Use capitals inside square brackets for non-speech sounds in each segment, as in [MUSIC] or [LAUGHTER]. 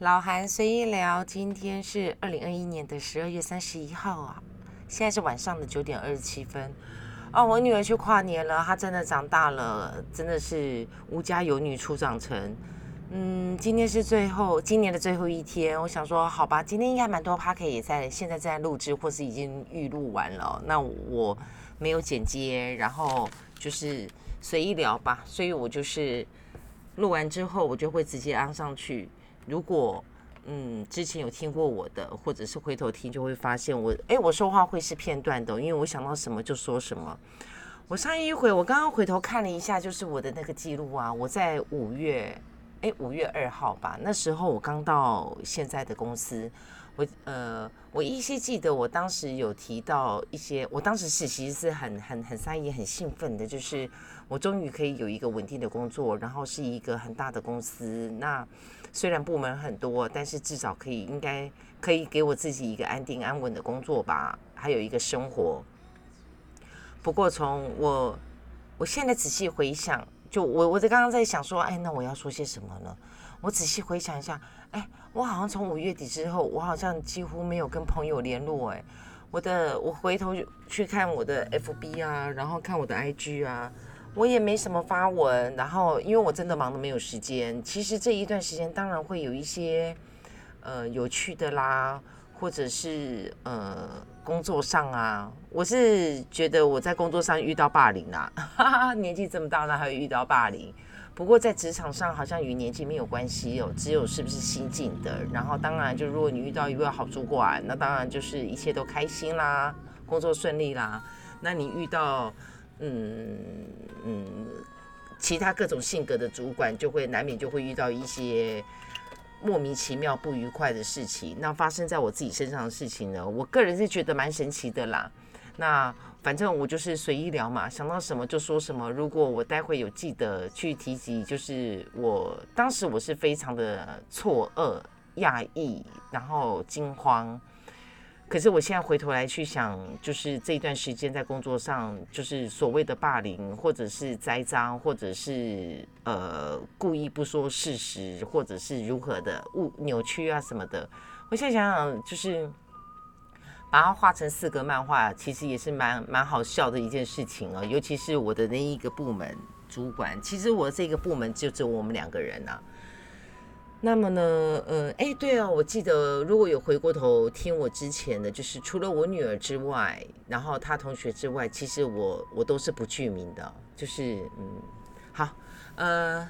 老韩随意聊，今天是二零二一年的十二月三十一号啊，现在是晚上的九点二十七分。哦，我女儿去跨年了，她真的长大了，真的是无家有女初长成。嗯，今天是最后，今年的最后一天，我想说，好吧，今天应该蛮多 p a r k 也在现在在录制，或是已经预录完了。那我没有剪接，然后就是随意聊吧，所以我就是录完之后，我就会直接安上去。如果嗯之前有听过我的，或者是回头听，就会发现我哎，我说话会是片段的，因为我想到什么就说什么。我上一回我刚刚回头看了一下，就是我的那个记录啊，我在五月哎五月二号吧，那时候我刚到现在的公司，我呃我依稀记得我当时有提到一些，我当时是其实是很很很三意很兴奋的，就是我终于可以有一个稳定的工作，然后是一个很大的公司，那。虽然部门很多，但是至少可以应该可以给我自己一个安定安稳的工作吧，还有一个生活。不过从我我现在仔细回想，就我我在刚刚在想说，哎，那我要说些什么呢？我仔细回想一下，哎，我好像从五月底之后，我好像几乎没有跟朋友联络。哎，我的我回头去看我的 FB 啊，然后看我的 IG 啊。我也没什么发文，然后因为我真的忙得没有时间。其实这一段时间当然会有一些呃有趣的啦，或者是呃工作上啊，我是觉得我在工作上遇到霸凌啦，[LAUGHS] 年纪这么大了还会遇到霸凌。不过在职场上好像与年纪没有关系哦，只有是不是新进的。然后当然就如果你遇到一位好主管，那当然就是一切都开心啦，工作顺利啦。那你遇到嗯嗯，其他各种性格的主管就会难免就会遇到一些莫名其妙不愉快的事情。那发生在我自己身上的事情呢，我个人是觉得蛮神奇的啦。那反正我就是随意聊嘛，想到什么就说什么。如果我待会有记得去提及，就是我当时我是非常的错愕、讶异，然后惊慌。可是我现在回头来去想，就是这一段时间在工作上，就是所谓的霸凌，或者是栽赃，或者是呃故意不说事实，或者是如何的误扭曲啊什么的。我现在想想，就是把它画成四格漫画，其实也是蛮蛮好笑的一件事情哦。尤其是我的那一个部门主管，其实我这个部门就只有我们两个人啊。那么呢，呃，哎，对啊，我记得如果有回过头听我之前的，就是除了我女儿之外，然后她同学之外，其实我我都是不具名的，就是嗯，好，呃，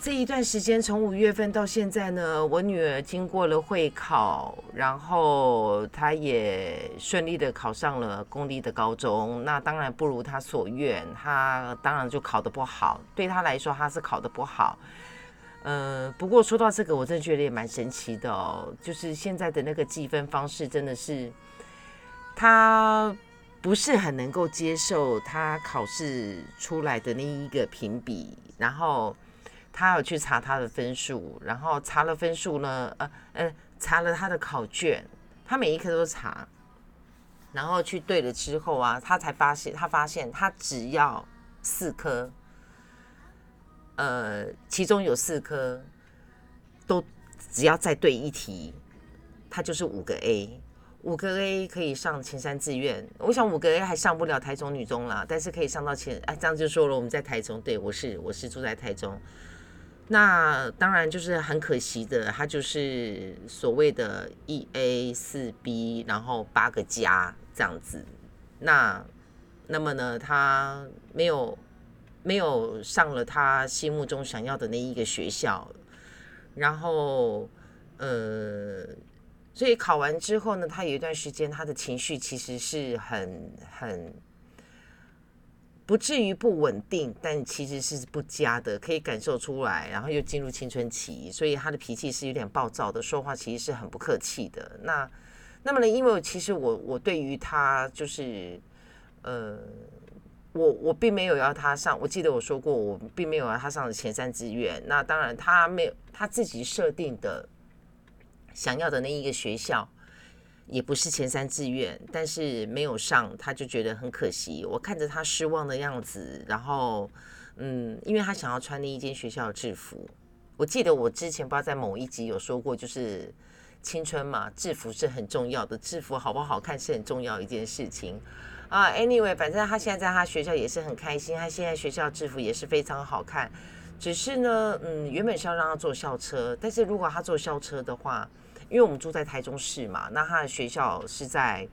这一段时间从五月份到现在呢，我女儿经过了会考，然后她也顺利的考上了公立的高中，那当然不如她所愿，她当然就考得不好，对她来说，她是考得不好。呃，不过说到这个，我真的觉得也蛮神奇的哦。就是现在的那个计分方式，真的是他不是很能够接受他考试出来的那一个评比，然后他要去查他的分数，然后查了分数呢，呃呃，查了他的考卷，他每一科都查，然后去对了之后啊，他才发现，他发现他只要四科。呃，其中有四科都只要再对一题，它就是五个 A，五个 A 可以上前三志愿。我想五个 A 还上不了台中女中啦，但是可以上到前。哎，这样就说了，我们在台中，对我是我是住在台中。那当然就是很可惜的，它就是所谓的一 A 四 B，然后八个加这样子。那那么呢，他没有。没有上了他心目中想要的那一个学校，然后，呃，所以考完之后呢，他有一段时间他的情绪其实是很很不至于不稳定，但其实是不佳的，可以感受出来。然后又进入青春期，所以他的脾气是有点暴躁的，说话其实是很不客气的。那那么呢，因为其实我我对于他就是呃。我我并没有要他上，我记得我说过，我并没有要他上的前三志愿。那当然，他没有他自己设定的想要的那一个学校，也不是前三志愿，但是没有上，他就觉得很可惜。我看着他失望的样子，然后嗯，因为他想要穿那一间学校的制服，我记得我之前不知道在某一集有说过，就是青春嘛，制服是很重要的，制服好不好看是很重要一件事情啊。Anyway，反正他现在在他学校也是很开心，他现在学校制服也是非常好看。只是呢，嗯，原本是要让他坐校车，但是如果他坐校车的话，因为我们住在台中市嘛，那他的学校是在。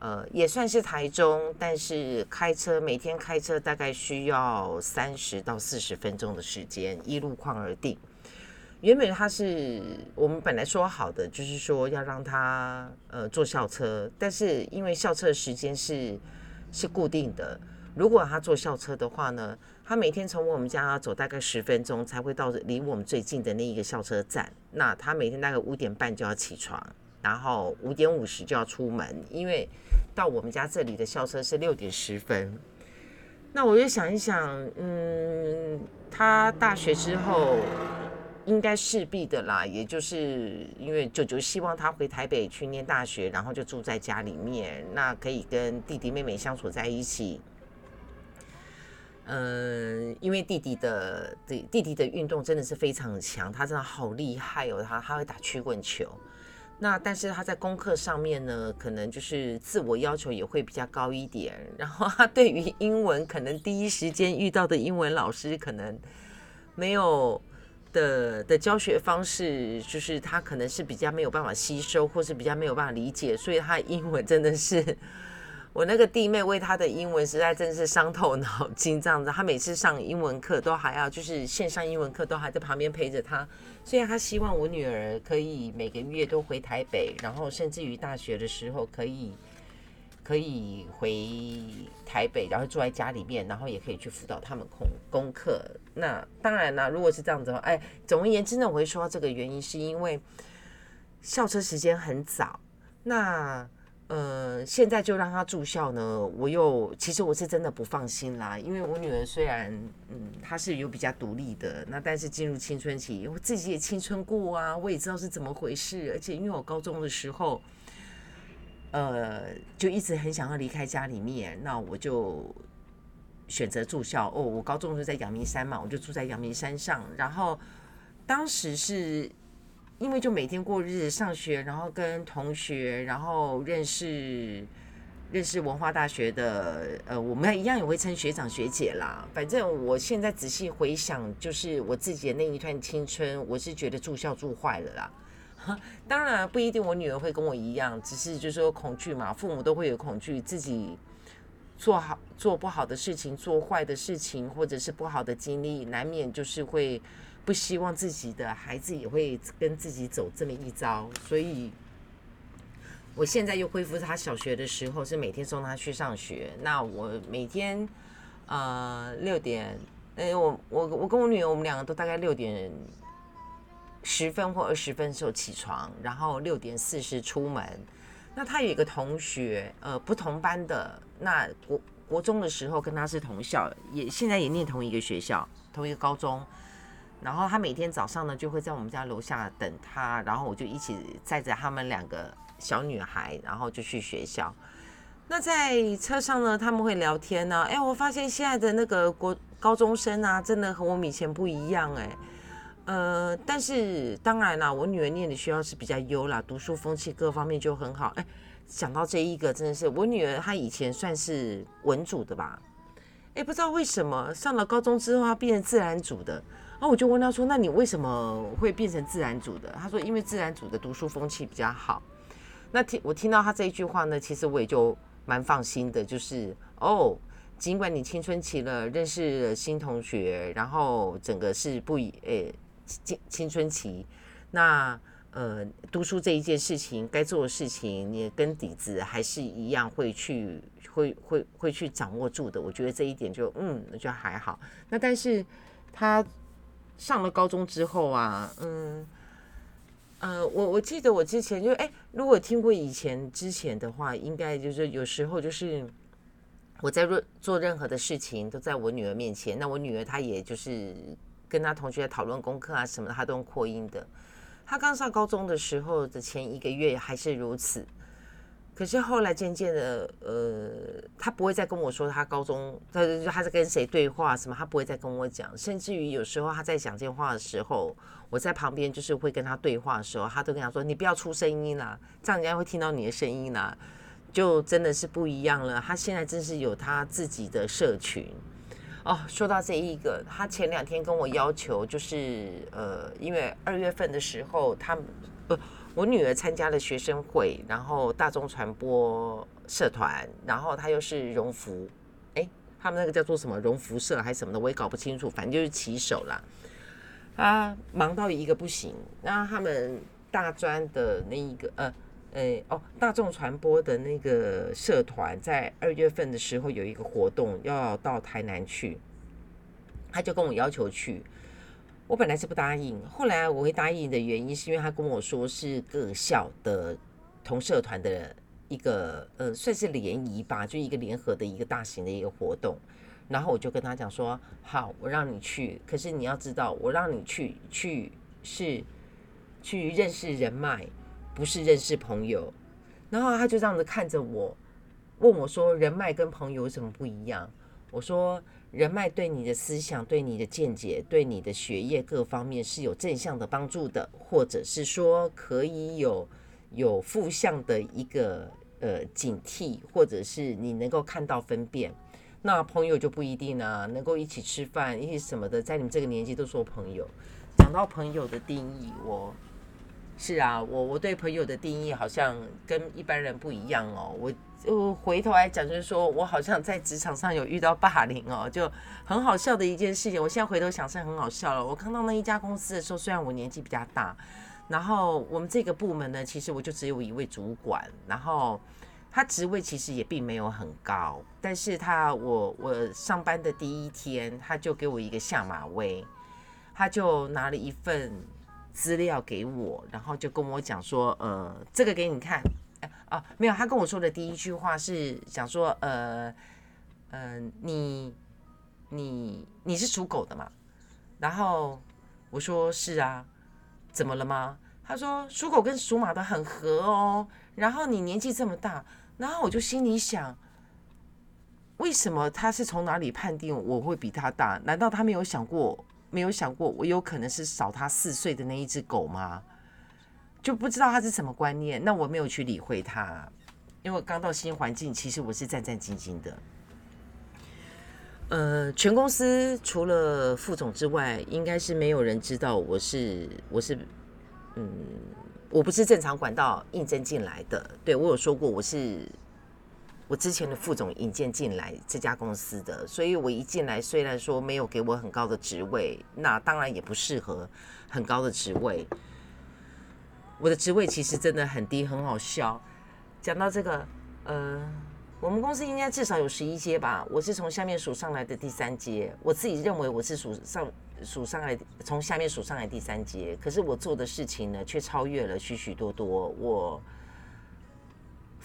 呃，也算是台中，但是开车每天开车大概需要三十到四十分钟的时间，依路况而定。原本他是我们本来说好的，就是说要让他呃坐校车，但是因为校车时间是是固定的，如果他坐校车的话呢，他每天从我们家走大概十分钟才会到离我们最近的那一个校车站，那他每天大概五点半就要起床。然后五点五十就要出门，因为到我们家这里的校车是六点十分。那我就想一想，嗯，他大学之后应该势必的啦，也就是因为舅舅希望他回台北去念大学，然后就住在家里面，那可以跟弟弟妹妹相处在一起。嗯，因为弟弟的弟弟弟的运动真的是非常强，他真的好厉害哦，他他会打曲棍球。那但是他在功课上面呢，可能就是自我要求也会比较高一点。然后他对于英文，可能第一时间遇到的英文老师可能没有的的教学方式，就是他可能是比较没有办法吸收，或是比较没有办法理解，所以他英文真的是。我那个弟妹为他的英文实在真是伤透脑筋，这样子，他每次上英文课都还要，就是线上英文课都还在旁边陪着他。虽然他希望我女儿可以每个月都回台北，然后甚至于大学的时候可以可以回台北，然后住在家里面，然后也可以去辅导他们功功课。那当然啦，如果是这样子的话，哎，总而言之呢，我会说到这个原因，是因为校车时间很早，那。呃，现在就让他住校呢，我又其实我是真的不放心啦，因为我女儿虽然嗯她是有比较独立的，那但是进入青春期，我自己也青春过啊，我也知道是怎么回事，而且因为我高中的时候，呃，就一直很想要离开家里面，那我就选择住校哦，我高中是在阳明山嘛，我就住在阳明山上，然后当时是。因为就每天过日子上学，然后跟同学，然后认识认识文化大学的，呃，我们一样也会称学长学姐啦。反正我现在仔细回想，就是我自己的那一段青春，我是觉得住校住坏了啦。[LAUGHS] 当然不一定，我女儿会跟我一样，只是就是说恐惧嘛，父母都会有恐惧，自己做好做不好的事情，做坏的事情，或者是不好的经历，难免就是会。不希望自己的孩子也会跟自己走这么一招，所以我现在又恢复他小学的时候，是每天送他去上学。那我每天呃六点，哎，我我我跟我女儿，我们两个都大概六点十分或二十分时候起床，然后六点四十出门。那他有一个同学，呃，不同班的，那国国中的时候跟他是同校，也现在也念同一个学校，同一个高中。然后他每天早上呢，就会在我们家楼下等他，然后我就一起载着他们两个小女孩，然后就去学校。那在车上呢，他们会聊天呢。哎，我发现现在的那个国高中生啊，真的和我们以前不一样哎。呃，但是当然啦，我女儿念的学校是比较优啦，读书风气各方面就很好。哎，讲到这一个，真的是我女儿，她以前算是文组的吧？哎，不知道为什么上了高中之后，她变成自然组的。然后我就问她说：“那你为什么会变成自然组的？”她说：“因为自然组的读书风气比较好。”那听我听到她这一句话呢，其实我也就蛮放心的，就是哦，尽管你青春期了，认识了新同学，然后整个是不以诶青青春期，那呃读书这一件事情该做的事情，你跟底子还是一样会去会会会去掌握住的。我觉得这一点就嗯，就还好。那但是他。上了高中之后啊，嗯，呃，我我记得我之前就哎，如果听过以前之前的话，应该就是有时候就是我在做做任何的事情都在我女儿面前，那我女儿她也就是跟他同学讨论功课啊什么，的，他都用扩音的。他刚上高中的时候的前一个月还是如此，可是后来渐渐的，呃，他不会再跟我说他高中，他他在跟谁对话什么，他不会再跟我讲。甚至于有时候他在讲电话的时候，我在旁边就是会跟他对话的时候，他都跟他说：“你不要出声音啦，这样人家会听到你的声音啦。”就真的是不一样了。他现在真是有他自己的社群哦。说到这一个，他前两天跟我要求，就是呃，因为二月份的时候，他不。我女儿参加了学生会，然后大众传播社团，然后他又是荣服，哎，他们那个叫做什么荣服社还是什么的，我也搞不清楚，反正就是骑手啦。啊，忙到一个不行。那他们大专的那一个，呃，哎，哦，大众传播的那个社团在二月份的时候有一个活动要到台南去，他就跟我要求去。我本来是不答应，后来我会答应的原因是因为他跟我说是各校的同社团的一个呃，算是联谊吧，就一个联合的一个大型的一个活动。然后我就跟他讲说：好，我让你去，可是你要知道，我让你去去是去认识人脉，不是认识朋友。然后他就这样子看着我，问我说：人脉跟朋友有什么不一样？我说。人脉对你的思想、对你的见解、对你的学业各方面是有正向的帮助的，或者是说可以有有负向的一个呃警惕，或者是你能够看到分辨。那朋友就不一定啊，能够一起吃饭、一起什么的，在你们这个年纪都说朋友。讲到朋友的定义，我是啊，我我对朋友的定义好像跟一般人不一样哦，我。就回头来讲，就是说我好像在职场上有遇到霸凌哦，就很好笑的一件事情。我现在回头想是很好笑了。我看到那一家公司的时候，虽然我年纪比较大，然后我们这个部门呢，其实我就只有一位主管，然后他职位其实也并没有很高，但是他我我上班的第一天，他就给我一个下马威，他就拿了一份资料给我，然后就跟我讲说，呃，这个给你看。啊，没有，他跟我说的第一句话是讲说，呃，呃，你，你，你是属狗的嘛？然后我说是啊，怎么了吗？他说属狗跟属马的很合哦。然后你年纪这么大，然后我就心里想，为什么他是从哪里判定我会比他大？难道他没有想过，没有想过我有可能是少他四岁的那一只狗吗？就不知道他是什么观念，那我没有去理会他，因为刚到新环境，其实我是战战兢兢的。呃，全公司除了副总之外，应该是没有人知道我是我是，嗯，我不是正常管道应征进来的。对我有说过，我是我之前的副总引荐进来这家公司的，所以我一进来，虽然说没有给我很高的职位，那当然也不适合很高的职位。我的职位其实真的很低，很好笑。讲到这个，呃，我们公司应该至少有十一阶吧，我是从下面数上来的第三阶。我自己认为我是数上数上来，从下面数上来第三阶。可是我做的事情呢，却超越了许许多多我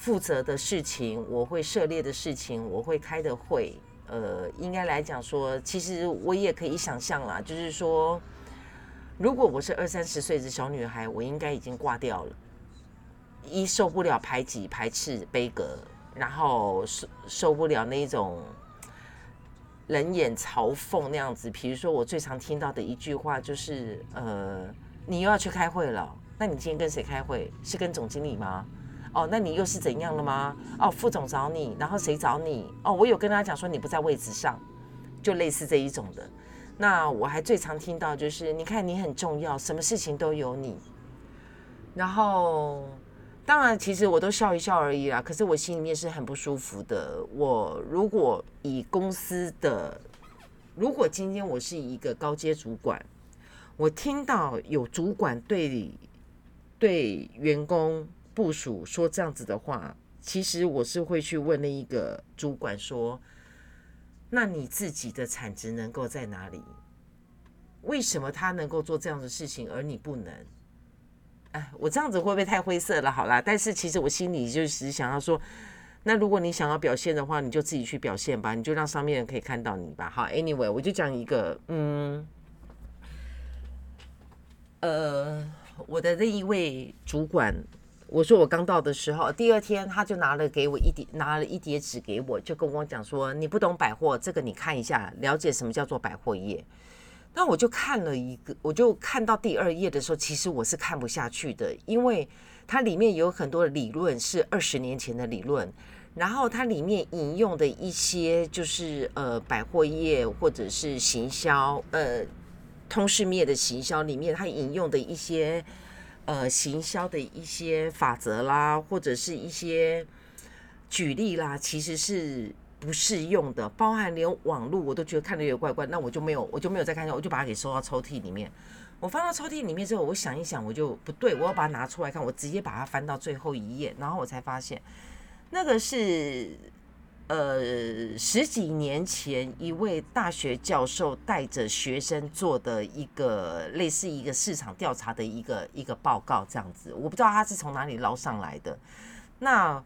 负责的事情，我会涉猎的事情，我会开的会。呃，应该来讲说，其实我也可以想象啦，就是说。如果我是二三十岁的小女孩，我应该已经挂掉了。一受不了排挤、排斥、悲格，然后受受不了那种冷眼嘲讽那样子。比如说，我最常听到的一句话就是：呃，你又要去开会了？那你今天跟谁开会？是跟总经理吗？哦，那你又是怎样了吗？哦，副总找你，然后谁找你？哦，我有跟他讲说你不在位置上，就类似这一种的。那我还最常听到就是，你看你很重要，什么事情都有你。然后，当然其实我都笑一笑而已啦。可是我心里面是很不舒服的。我如果以公司的，如果今天我是一个高阶主管，我听到有主管对对员工部署说这样子的话，其实我是会去问那一个主管说。那你自己的产值能够在哪里？为什么他能够做这样的事情，而你不能？哎，我这样子会不会太灰色了？好啦，但是其实我心里就是想要说，那如果你想要表现的话，你就自己去表现吧，你就让上面人可以看到你吧。好，Anyway，我就讲一个，嗯，呃，我的那一位主管。我说我刚到的时候，第二天他就拿了给我一叠，拿了一叠纸给我，就跟我讲说：“你不懂百货，这个你看一下，了解什么叫做百货业。”那我就看了一个，我就看到第二页的时候，其实我是看不下去的，因为它里面有很多的理论是二十年前的理论，然后它里面引用的一些就是呃百货业或者是行销呃通识面的行销里面，它引用的一些。呃，行销的一些法则啦，或者是一些举例啦，其实是不适用的。包含连网络我都觉得看的有点怪怪，那我就没有，我就没有再看下，我就把它给收到抽屉里面。我放到抽屉里面之后，我想一想，我就不对，我要把它拿出来看。我直接把它翻到最后一页，然后我才发现那个是。呃，十几年前，一位大学教授带着学生做的一个类似一个市场调查的一个一个报告，这样子，我不知道他是从哪里捞上来的。那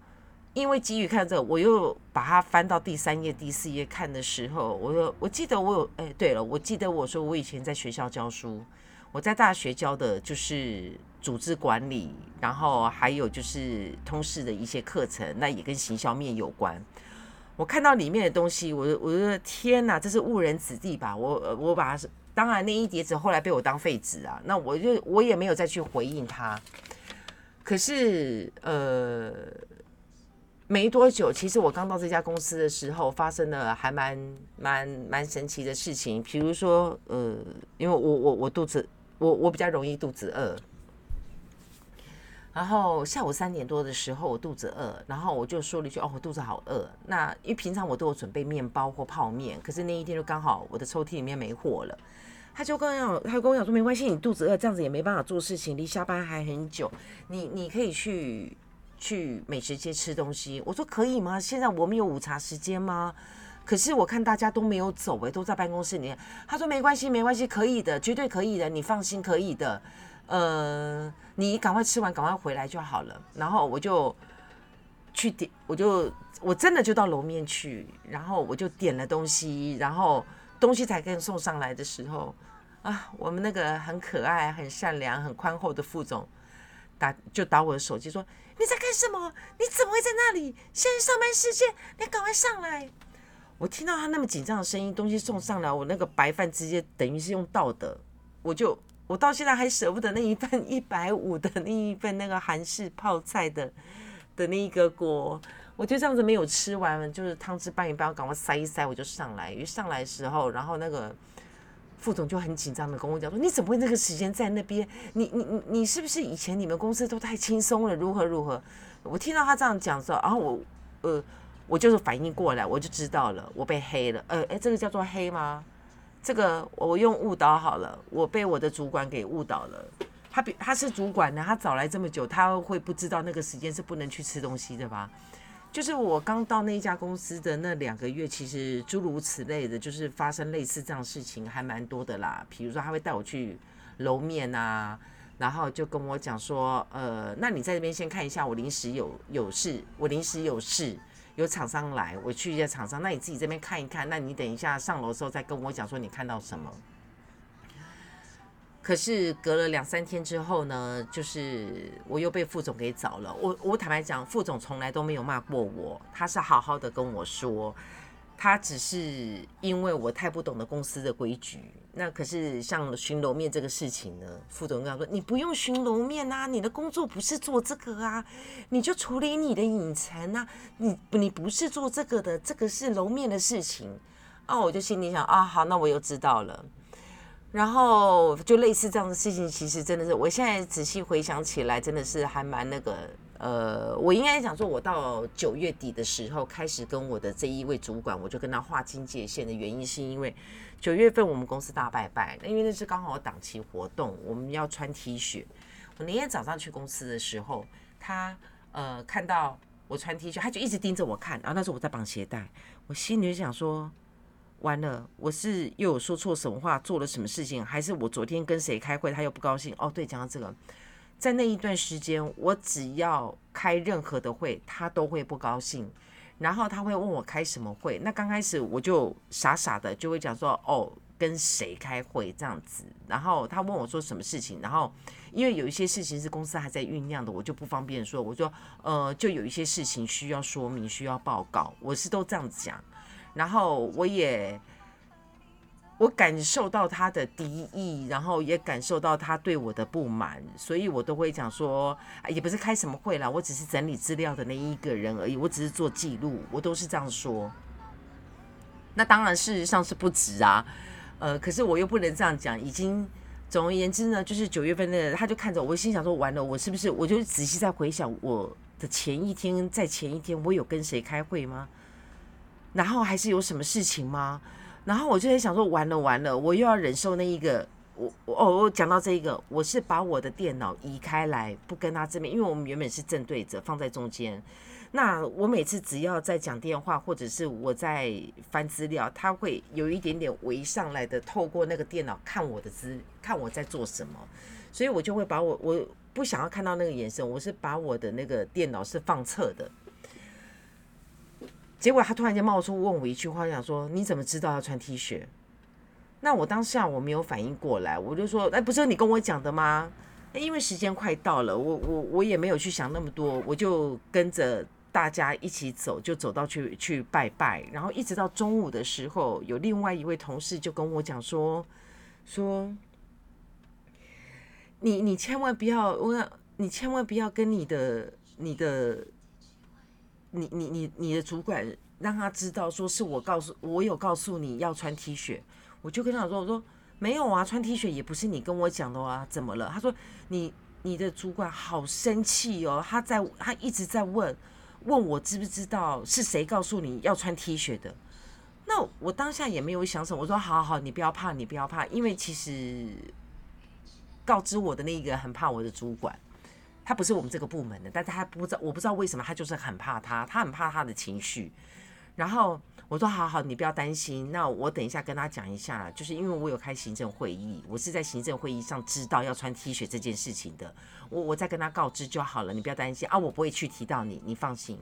因为基于看这，我又把它翻到第三页、第四页看的时候，我说，我记得我有，哎，对了，我记得我说我以前在学校教书，我在大学教的就是组织管理，然后还有就是通识的一些课程，那也跟行销面有关。我看到里面的东西，我我觉得天哪，这是误人子弟吧？我我把它，当然那一叠纸后来被我当废纸啊，那我就我也没有再去回应他。可是呃，没多久，其实我刚到这家公司的时候，发生了还蛮蛮蛮神奇的事情。比如说呃，因为我我我肚子，我我比较容易肚子饿。然后下午三点多的时候，我肚子饿，然后我就说了一句：“哦，我肚子好饿。”那因为平常我都有准备面包或泡面，可是那一天就刚好我的抽屉里面没货了。他就跟我讲，他跟我讲说：“没关系，你肚子饿，这样子也没办法做事情，离下班还很久，你你可以去去美食街吃东西。”我说：“可以吗？现在我们有午茶时间吗？”可是我看大家都没有走，诶，都在办公室里面。他说：“没关系，没关系，可以的，绝对可以的，你放心，可以的。”呃，你赶快吃完，赶快回来就好了。然后我就去点，我就我真的就到楼面去，然后我就点了东西，然后东西才跟送上来的时候，啊，我们那个很可爱、很善良、很宽厚的副总打就打我的手机说：“你在干什么？你怎么会在那里？现在上班时间，你赶快上来！”我听到他那么紧张的声音，东西送上来，我那个白饭直接等于是用倒的，我就。我到现在还舍不得那一份一百五的那一份那个韩式泡菜的的那一个锅，我就这样子没有吃完，就是汤汁拌一拌，我赶快塞一塞，我就上来。一上来的时候，然后那个副总就很紧张的跟我讲说：“你怎么会那个时间在那边？你你你你是不是以前你们公司都太轻松了？如何如何？”我听到他这样讲之后，然后我呃我就是反应过来，我就知道了，我被黑了。呃哎，这个叫做黑吗？这个我用误导好了，我被我的主管给误导了。他比他是主管呢，他早来这么久，他会不知道那个时间是不能去吃东西的吧？就是我刚到那一家公司的那两个月，其实诸如此类的，就是发生类似这样事情还蛮多的啦。比如说他会带我去楼面啊，然后就跟我讲说，呃，那你在这边先看一下，我临时有有事，我临时有事。有厂商来，我去一下厂商，那你自己这边看一看。那你等一下上楼的时候再跟我讲说你看到什么。可是隔了两三天之后呢，就是我又被副总给找了。我我坦白讲，副总从来都没有骂过我，他是好好的跟我说。他只是因为我太不懂得公司的规矩，那可是像巡楼面这个事情呢，副总跟他说：“你不用巡楼面啊，你的工作不是做这个啊，你就处理你的隐层啊，你你不是做这个的，这个是楼面的事情。”哦，我就心里想啊，好，那我又知道了。然后就类似这样的事情，其实真的是，我现在仔细回想起来，真的是还蛮那个。呃，我应该讲说，我到九月底的时候开始跟我的这一位主管，我就跟他划清界限的原因，是因为九月份我们公司大拜拜，因为那是刚好档期活动，我们要穿 T 恤。我那天早上去公司的时候，他呃看到我穿 T 恤，他就一直盯着我看，然后那时候我在绑鞋带，我心里就想说，完了，我是又有说错什么话，做了什么事情，还是我昨天跟谁开会，他又不高兴？哦，对，讲到这个。在那一段时间，我只要开任何的会，他都会不高兴，然后他会问我开什么会。那刚开始我就傻傻的就会讲说，哦，跟谁开会这样子。然后他问我说什么事情，然后因为有一些事情是公司还在酝酿的，我就不方便说。我说呃，就有一些事情需要说明，需要报告，我是都这样子讲。然后我也。我感受到他的敌意，然后也感受到他对我的不满，所以我都会讲说，也不是开什么会啦，我只是整理资料的那一个人而已，我只是做记录，我都是这样说。那当然事实上是不止啊，呃，可是我又不能这样讲，已经总而言之呢，就是九月份的，他就看着我，心想说，完了，我是不是？我就仔细在回想我的前一天，在前一天我有跟谁开会吗？然后还是有什么事情吗？然后我就在想说，完了完了，我又要忍受那一个，我我哦，我讲到这一个，我是把我的电脑移开来，不跟他正面，因为我们原本是正对着，放在中间。那我每次只要在讲电话，或者是我在翻资料，他会有一点点围上来的，透过那个电脑看我的资，看我在做什么，所以我就会把我我不想要看到那个眼神，我是把我的那个电脑是放侧的。结果他突然间冒出问我一句话，想说你怎么知道要穿 T 恤？那我当下我没有反应过来，我就说，哎，不是你跟我讲的吗？因为时间快到了，我我我也没有去想那么多，我就跟着大家一起走，就走到去去拜拜，然后一直到中午的时候，有另外一位同事就跟我讲说，说你你千万不要，我你千万不要跟你的你的。你你你你的主管让他知道，说是我告诉我有告诉你要穿 T 恤，我就跟他说，我说没有啊，穿 T 恤也不是你跟我讲的啊，怎么了？他说你你的主管好生气哦，他在他一直在问问我知不知道是谁告诉你要穿 T 恤的？那我当下也没有想什么，我说好好好，你不要怕，你不要怕，因为其实告知我的那一个很怕我的主管。他不是我们这个部门的，但是他不知道，我不知道为什么他就是很怕他，他很怕他的情绪。然后我说：“好好，你不要担心。那我等一下跟他讲一下，就是因为我有开行政会议，我是在行政会议上知道要穿 T 恤这件事情的。我我再跟他告知就好了，你不要担心啊，我不会去提到你，你放心。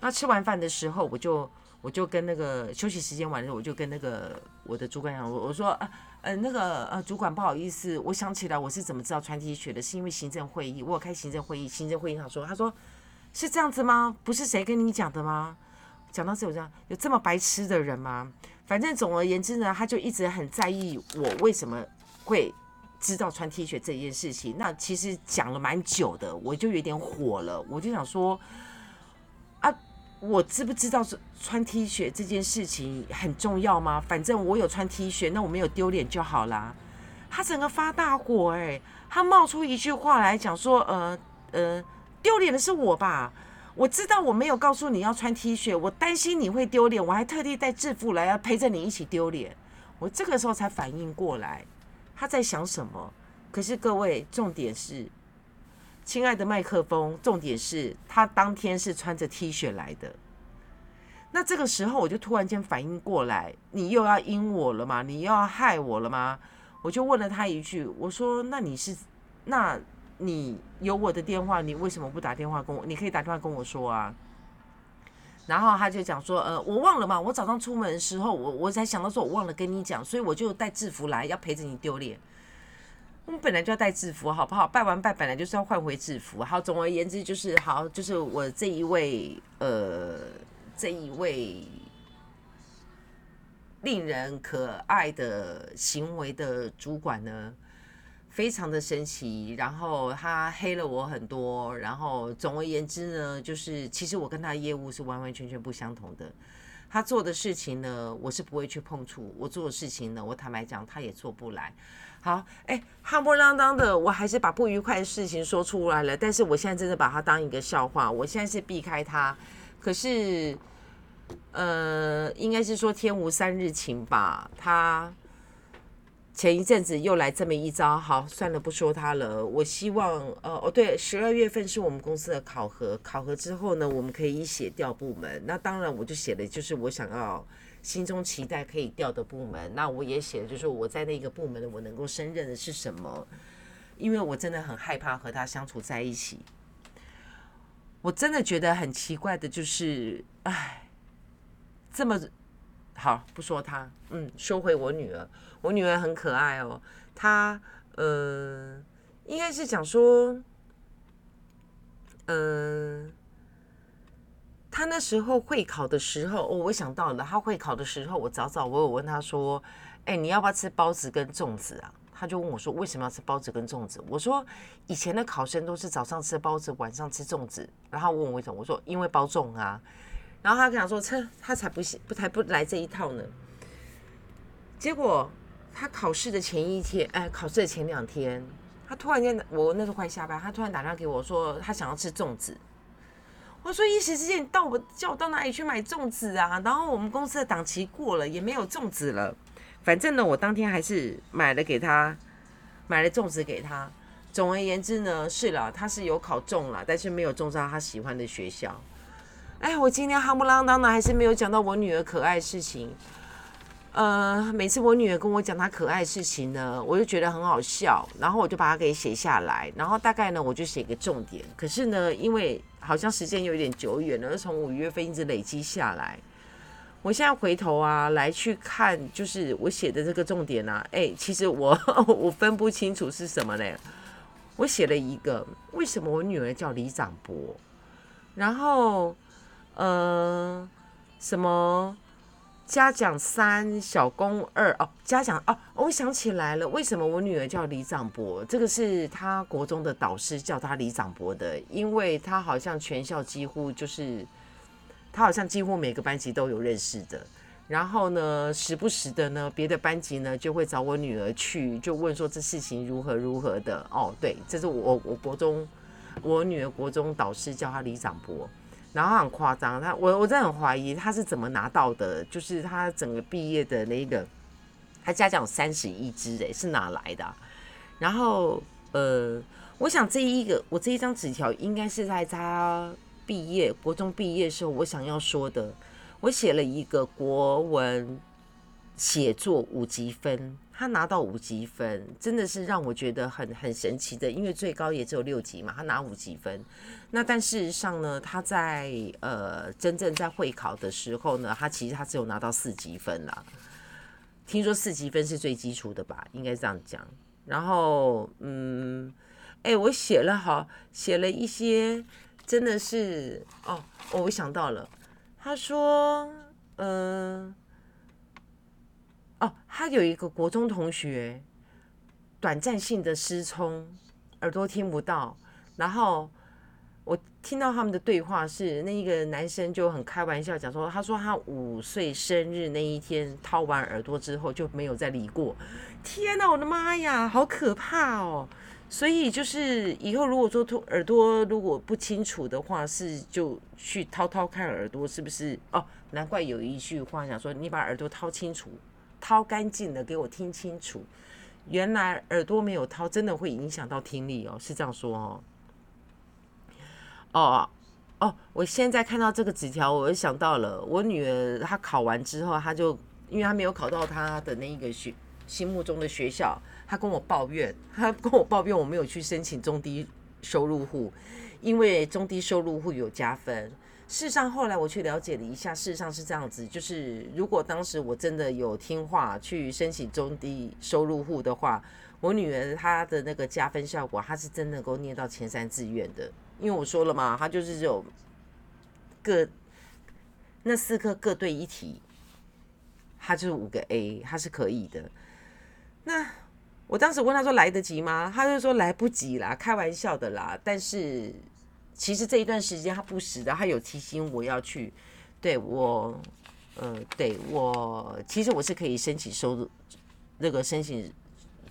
那吃完饭的时候，我就我就跟那个休息时间完了，我就跟那个我的主管讲，我我说啊。”呃，那个呃，主管不好意思，我想起来我是怎么知道穿 T 恤的，是因为行政会议，我有开行政会议，行政会议上说，他说是这样子吗？不是谁跟你讲的吗？讲到这我这样，有这么白痴的人吗？反正总而言之呢，他就一直很在意我为什么会知道穿 T 恤这件事情。那其实讲了蛮久的，我就有点火了，我就想说。我知不知道是穿 T 恤这件事情很重要吗？反正我有穿 T 恤，那我没有丢脸就好啦。他整个发大火，哎，他冒出一句话来讲说，呃呃，丢脸的是我吧？我知道我没有告诉你要穿 T 恤，我担心你会丢脸，我还特地带制服来要陪着你一起丢脸。我这个时候才反应过来，他在想什么？可是各位，重点是。亲爱的麦克风，重点是他当天是穿着 T 恤来的。那这个时候我就突然间反应过来，你又要阴我了吗？你又要害我了吗？我就问了他一句，我说：“那你是，那你有我的电话，你为什么不打电话跟我？你可以打电话跟我说啊。”然后他就讲说：“呃，我忘了嘛，我早上出门的时候，我我才想到说我忘了跟你讲，所以我就带制服来，要陪着你丢脸。”我们本来就要带制服，好不好？拜完拜本来就是要换回制服。好，总而言之就是好，就是我这一位呃，这一位令人可爱的行为的主管呢，非常的神奇。然后他黑了我很多。然后总而言之呢，就是其实我跟他业务是完完全全不相同的。他做的事情呢，我是不会去碰触；我做的事情呢，我坦白讲，他也做不来。好，哎，哈不啷当的，我还是把不愉快的事情说出来了。但是我现在真的把它当一个笑话，我现在是避开他。可是，呃，应该是说天无三日晴吧。他前一阵子又来这么一招，好，算了，不说他了。我希望，呃，哦，对，十二月份是我们公司的考核，考核之后呢，我们可以写调部门。那当然，我就写的就是我想要。心中期待可以调的部门，那我也写，就是我在那个部门我能够胜任的是什么？因为我真的很害怕和他相处在一起。我真的觉得很奇怪的，就是，哎，这么好不说他，嗯，说回我女儿，我女儿很可爱哦，她呃，应该是讲说，嗯，他那时候会考的时候，哦，我想到了，他会考的时候，我早早我有问他说，哎，你要不要吃包子跟粽子啊？他就问我说：“为什么要吃包子跟粽子？”我说：“以前的考生都是早上吃包子，晚上吃粽子。”然后问我为什么？我说：“因为包粽啊。”然后他跟我说：“车他才不不才不来这一套呢。”结果他考试的前一天，哎，考试的前两天，他突然间，我那时候快下班，他突然打电话给我说，他想要吃粽子。我说：“一时之间，你到我叫我到哪里去买粽子啊？”然后我们公司的档期过了，也没有粽子了。反正呢，我当天还是买了给他，买了粽子给他。总而言之呢，是了，他是有考中了，但是没有中上他喜欢的学校。哎，我今天夯不啷当的，还是没有讲到我女儿可爱事情。呃，每次我女儿跟我讲她可爱事情呢，我就觉得很好笑，然后我就把它给写下来，然后大概呢，我就写个重点。可是呢，因为好像时间有点久远了，从五月份一直累积下来。我现在回头啊来去看，就是我写的这个重点啊，哎，其实我 [LAUGHS] 我分不清楚是什么嘞。我写了一个，为什么我女儿叫李长博？然后，呃，什么嘉奖三，小公二哦，嘉奖哦，我想起来了，为什么我女儿叫李长博？这个是他国中的导师叫他李长博的，因为他好像全校几乎就是。他好像几乎每个班级都有认识的，然后呢，时不时的呢，别的班级呢就会找我女儿去，就问说这事情如何如何的。哦，对，这是我我国中我女儿国中导师叫他李长博，然后很夸张，他我我真的很怀疑他是怎么拿到的，就是他整个毕业的那个，他家长三十一只，哎，是哪来的？然后呃，我想这一个我这一张纸条应该是在他。毕业，国中毕业的时候，我想要说的，我写了一个国文写作五级分，他拿到五级分，真的是让我觉得很很神奇的，因为最高也只有六级嘛，他拿五级分。那但事实上呢，他在呃真正在会考的时候呢，他其实他只有拿到四级分啦。听说四级分是最基础的吧，应该这样讲。然后嗯，哎，我写了好，写了一些。真的是哦，我想到了，他说，嗯，哦，他有一个国中同学，短暂性的失聪，耳朵听不到，然后我听到他们的对话是，那一个男生就很开玩笑讲说，他说他五岁生日那一天掏完耳朵之后就没有再理过，天哪，我的妈呀，好可怕哦！所以就是以后如果说耳耳朵如果不清楚的话，是就去掏掏看耳朵是不是哦？难怪有一句话讲说，你把耳朵掏清楚、掏干净的给我听清楚。原来耳朵没有掏，真的会影响到听力哦，是这样说哦。哦哦，我现在看到这个纸条，我就想到了我女儿，她考完之后，她就因为她没有考到她的那一个学心目中的学校。她跟我抱怨，她跟我抱怨我没有去申请中低收入户，因为中低收入户有加分。事实上，后来我去了解了一下，事实上是这样子，就是如果当时我真的有听话去申请中低收入户的话，我女儿她的那个加分效果，她是真能够念到前三志愿的。因为我说了嘛，她就是有各那四科各对一题，她就是五个 A，她是可以的。那我当时问他说来得及吗？他就说来不及啦，开玩笑的啦。但是其实这一段时间他不时的，他有提醒我要去。对我，呃，对我，其实我是可以申请收入那个申请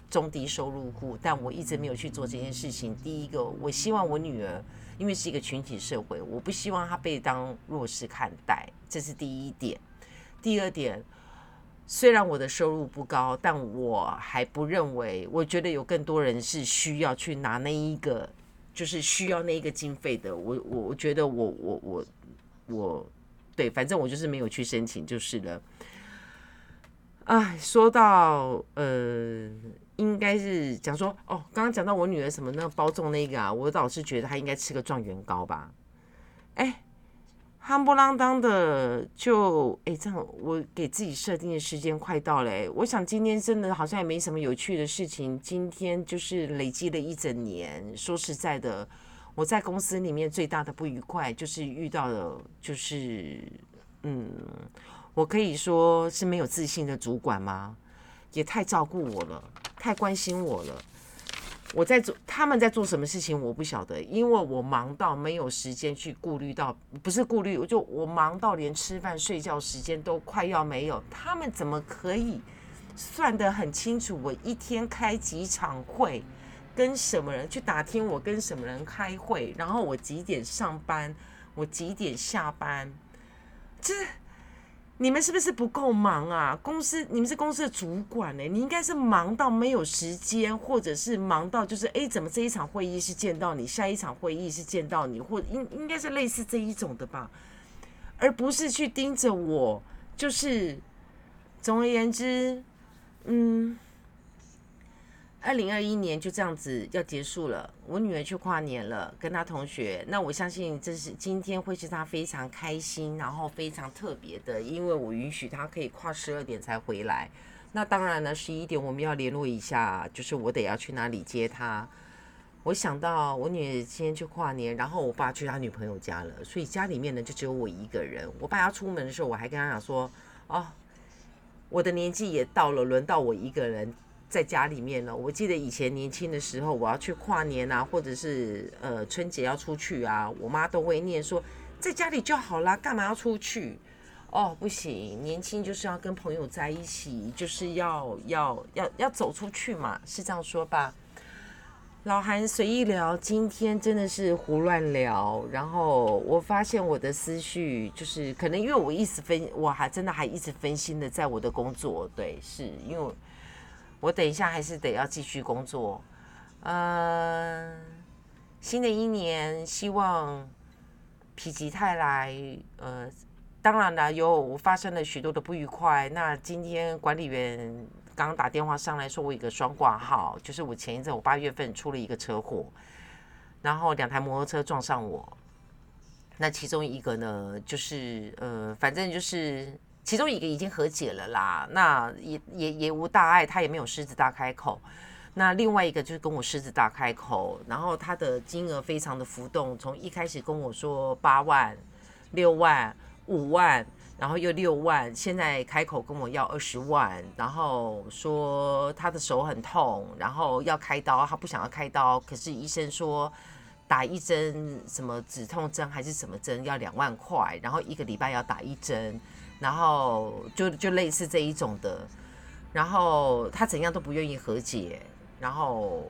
中低收入户，但我一直没有去做这件事情。第一个，我希望我女儿，因为是一个群体社会，我不希望她被当弱势看待，这是第一点。第二点。虽然我的收入不高，但我还不认为，我觉得有更多人是需要去拿那一个，就是需要那一个经费的。我我我觉得我我我我，对，反正我就是没有去申请就是了。哎，说到呃，应该是讲说哦，刚刚讲到我女儿什么那个包中那个啊，我老是觉得她应该吃个状元糕吧。哎，夯不啷当的就哎，这样我给自己设定的时间快到了，我想今天真的好像也没什么有趣的事情。今天就是累积了一整年。说实在的，我在公司里面最大的不愉快就是遇到了，就是嗯，我可以说是没有自信的主管吗？也太照顾我了，太关心我了。我在做，他们在做什么事情我不晓得，因为我忙到没有时间去顾虑到，不是顾虑，我就我忙到连吃饭睡觉时间都快要没有。他们怎么可以算得很清楚？我一天开几场会，跟什么人去打听我跟什么人开会，然后我几点上班，我几点下班，这。你们是不是不够忙啊？公司，你们是公司的主管呢，你应该是忙到没有时间，或者是忙到就是哎，怎么这一场会议是见到你，下一场会议是见到你，或应应该是类似这一种的吧，而不是去盯着我。就是，总而言之，嗯。二零二一年就这样子要结束了，我女儿去跨年了，跟她同学。那我相信这是今天会是她非常开心，然后非常特别的，因为我允许她可以跨十二点才回来。那当然呢，十一点我们要联络一下，就是我得要去哪里接她。我想到我女儿今天去跨年，然后我爸去他女朋友家了，所以家里面呢就只有我一个人。我爸要出门的时候，我还跟他讲说：“哦，我的年纪也到了，轮到我一个人。”在家里面了。我记得以前年轻的时候，我要去跨年啊，或者是呃春节要出去啊，我妈都会念说在家里就好啦，干嘛要出去？哦，不行，年轻就是要跟朋友在一起，就是要要要要走出去嘛，是这样说吧？老韩随意聊，今天真的是胡乱聊，然后我发现我的思绪就是可能因为我一直分，我还真的还一直分心的在我的工作，对，是因为。我等一下还是得要继续工作，嗯，新的一年希望否极泰来，呃，当然了，有发生了许多的不愉快。那今天管理员刚刚打电话上来说，我一个双挂号，就是我前一阵我八月份出了一个车祸，然后两台摩托车撞上我，那其中一个呢，就是呃，反正就是。其中一个已经和解了啦，那也也也无大碍，他也没有狮子大开口。那另外一个就是跟我狮子大开口，然后他的金额非常的浮动，从一开始跟我说八万、六万、五万，然后又六万，现在开口跟我要二十万，然后说他的手很痛，然后要开刀，他不想要开刀，可是医生说打一针什么止痛针还是什么针要两万块，然后一个礼拜要打一针。然后就就类似这一种的，然后他怎样都不愿意和解，然后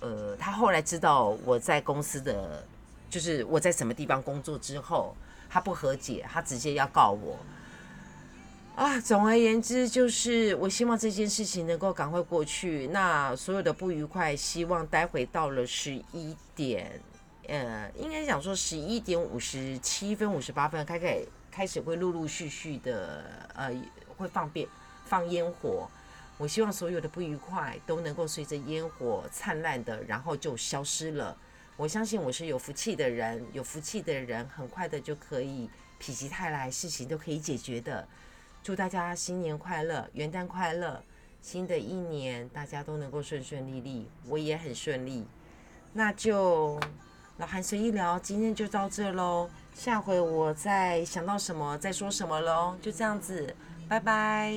呃，他后来知道我在公司的，就是我在什么地方工作之后，他不和解，他直接要告我。啊，总而言之，就是我希望这件事情能够赶快过去。那所有的不愉快，希望待会到了十一点，呃，应该讲说十一点五十七分、五十八分开开。开始会陆陆续续的，呃，会放鞭放烟火。我希望所有的不愉快都能够随着烟火灿烂的，然后就消失了。我相信我是有福气的人，有福气的人很快的就可以否极泰来，事情都可以解决的。祝大家新年快乐，元旦快乐，新的一年大家都能够顺顺利利，我也很顺利。那就老韩随意聊，今天就到这喽。下回我再想到什么再说什么喽，就这样子，拜拜。